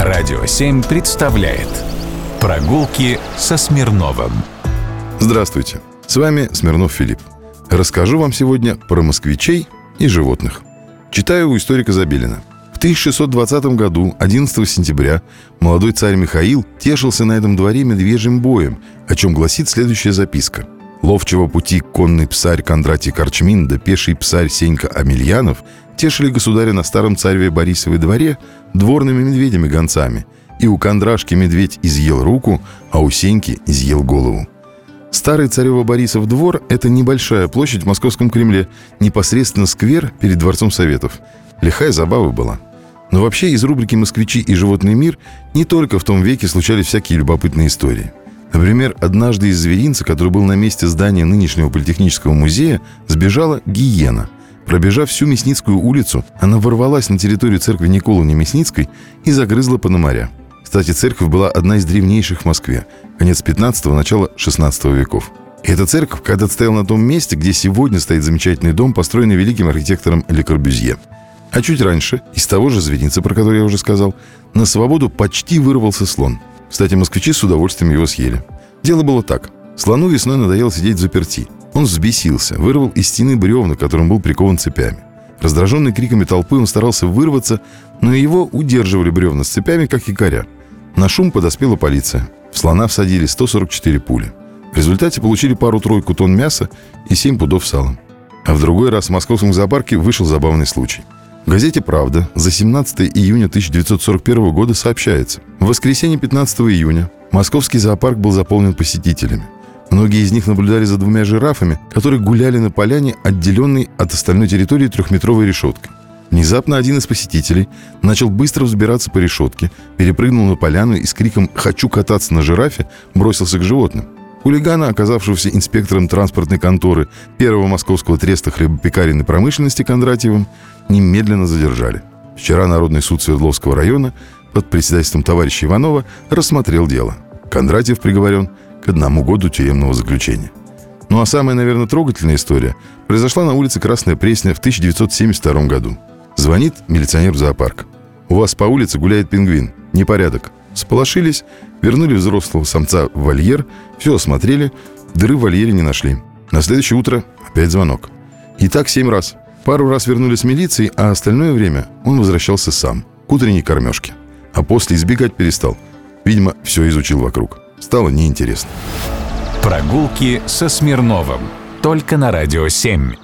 Радио 7 представляет Прогулки со Смирновым Здравствуйте, с вами Смирнов Филипп. Расскажу вам сегодня про москвичей и животных. Читаю у историка Забелина. В 1620 году, 11 сентября, молодой царь Михаил тешился на этом дворе медвежьим боем, о чем гласит следующая записка. Ловчего пути конный псарь Кондратий Корчмин да пеший псарь Сенька Амельянов тешили государя на старом цареве Борисовой дворе дворными медведями-гонцами, и у Кондрашки медведь изъел руку, а у Сеньки изъел голову. Старый царево Борисов двор – это небольшая площадь в Московском Кремле, непосредственно сквер перед Дворцом Советов. Лихая забава была. Но вообще из рубрики «Москвичи и животный мир» не только в том веке случались всякие любопытные истории. Например, однажды из зверинца, который был на месте здания нынешнего политехнического музея, сбежала гиена. Пробежав всю Мясницкую улицу, она ворвалась на территорию церкви Николы Мясницкой и загрызла Пономаря. Кстати, церковь была одна из древнейших в Москве, конец 15-го, начало 16 веков. И эта церковь когда-то стояла на том месте, где сегодня стоит замечательный дом, построенный великим архитектором Ле Корбюзье. А чуть раньше, из того же зверинца, про который я уже сказал, на свободу почти вырвался слон. Кстати, москвичи с удовольствием его съели. Дело было так. Слону весной надоело сидеть заперти. Он взбесился, вырвал из стены бревна, которым был прикован цепями. Раздраженный криками толпы, он старался вырваться, но его удерживали бревна с цепями, как якоря. На шум подоспела полиция. В слона всадили 144 пули. В результате получили пару-тройку тонн мяса и 7 пудов сала. А в другой раз в московском зоопарке вышел забавный случай. В газете «Правда» за 17 июня 1941 года сообщается. В воскресенье 15 июня московский зоопарк был заполнен посетителями. Многие из них наблюдали за двумя жирафами, которые гуляли на поляне, отделенной от остальной территории трехметровой решеткой. Внезапно один из посетителей начал быстро взбираться по решетке, перепрыгнул на поляну и с криком «Хочу кататься на жирафе!» бросился к животным. Хулигана, оказавшегося инспектором транспортной конторы первого московского треста хлебопекаренной промышленности Кондратьевым, немедленно задержали. Вчера Народный суд Свердловского района под председательством товарища Иванова рассмотрел дело. Кондратьев приговорен к одному году тюремного заключения. Ну а самая, наверное, трогательная история произошла на улице Красная Пресня в 1972 году. Звонит милиционер в зоопарк. «У вас по улице гуляет пингвин. Непорядок». Сполошились, вернули взрослого самца в вольер, все осмотрели, дыры в вольере не нашли. На следующее утро опять звонок. И так семь раз. Пару раз вернулись милиции, а остальное время он возвращался сам, к утренней кормежке. А после избегать перестал. Видимо, все изучил вокруг стало неинтересно. Прогулки со Смирновым. Только на «Радио 7».